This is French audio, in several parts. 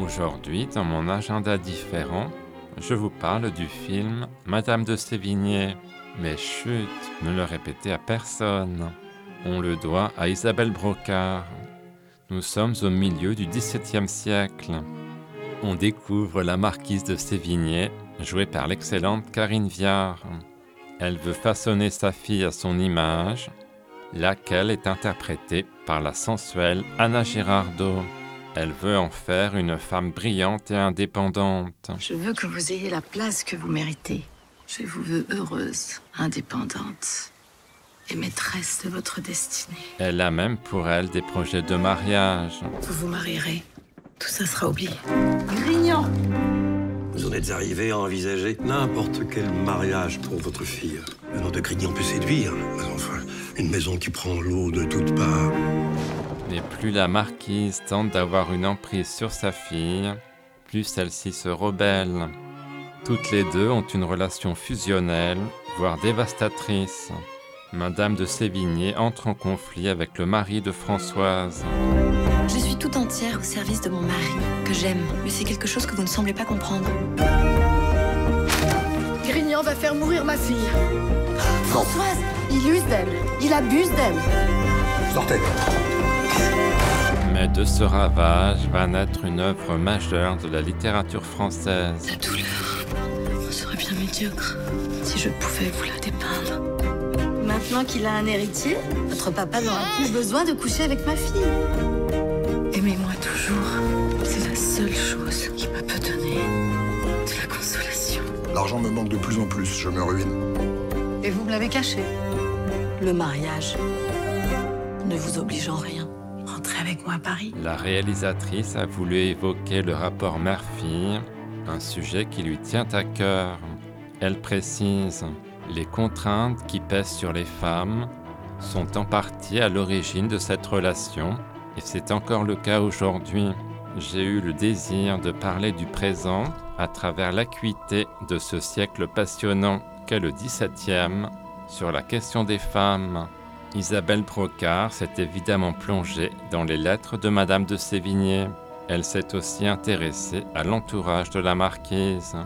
Aujourd'hui, dans mon agenda différent, je vous parle du film Madame de Sévigné. Mais chut, ne le répétez à personne. On le doit à Isabelle Brocard. Nous sommes au milieu du XVIIe siècle. On découvre la marquise de Sévigné, jouée par l'excellente Karine Viard. Elle veut façonner sa fille à son image, laquelle est interprétée par la sensuelle Anna Girardot. Elle veut en faire une femme brillante et indépendante. Je veux que vous ayez la place que vous méritez. Je vous veux heureuse, indépendante et maîtresse de votre destinée. Elle a même pour elle des projets de mariage. Vous vous marierez. Tout ça sera oublié. Grignan Vous en êtes arrivé à envisager n'importe quel mariage pour votre fille. Le nom de Grignan peut séduire, mais enfin, une maison qui prend l'eau de toutes parts. Plus la marquise tente d'avoir une emprise sur sa fille, plus celle-ci se rebelle. Toutes les deux ont une relation fusionnelle, voire dévastatrice. Madame de Sévigné entre en conflit avec le mari de Françoise. Je suis tout entière au service de mon mari, que j'aime, mais c'est quelque chose que vous ne semblez pas comprendre. Grignan va faire mourir ma fille. Françoise Il use d'elle. Il abuse d'elle. Sortez de ce ravage va naître une œuvre majeure de la littérature française. La douleur vous serait bien médiocre si je pouvais vous la dépeindre. Maintenant qu'il a un héritier, votre papa n'aura plus besoin de coucher avec ma fille. Aimez-moi toujours. C'est la seule chose qui me peut donner de la consolation. L'argent me manque de plus en plus, je me ruine. Et vous me l'avez caché. Le mariage ne vous oblige en rien. La réalisatrice a voulu évoquer le rapport mère-fille, un sujet qui lui tient à cœur. Elle précise les contraintes qui pèsent sur les femmes sont en partie à l'origine de cette relation, et c'est encore le cas aujourd'hui. J'ai eu le désir de parler du présent à travers l'acuité de ce siècle passionnant qu'est le XVIIe sur la question des femmes. Isabelle Brocard s'est évidemment plongée dans les lettres de Madame de Sévigné. Elle s'est aussi intéressée à l'entourage de la marquise.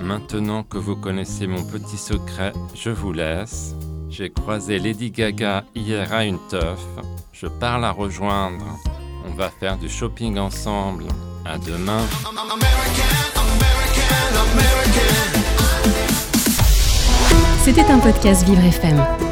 Maintenant que vous connaissez mon petit secret, je vous laisse. J'ai croisé Lady Gaga hier à une teuf. Je pars la rejoindre. On va faire du shopping ensemble. À demain. C'était un podcast Vivre FM.